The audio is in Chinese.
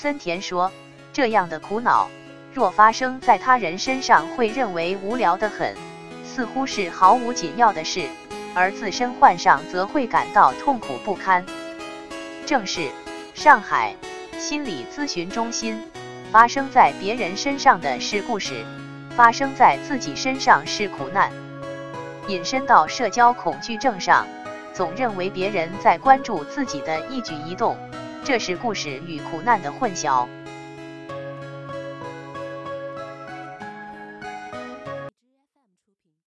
森田说，这样的苦恼，若发生在他人身上，会认为无聊得很，似乎是毫无紧要的事，而自身患上，则会感到痛苦不堪。正是上海心理咨询中心，发生在别人身上的是故事，发生在自己身上是苦难。引申到社交恐惧症上，总认为别人在关注自己的一举一动，这是故事与苦难的混淆。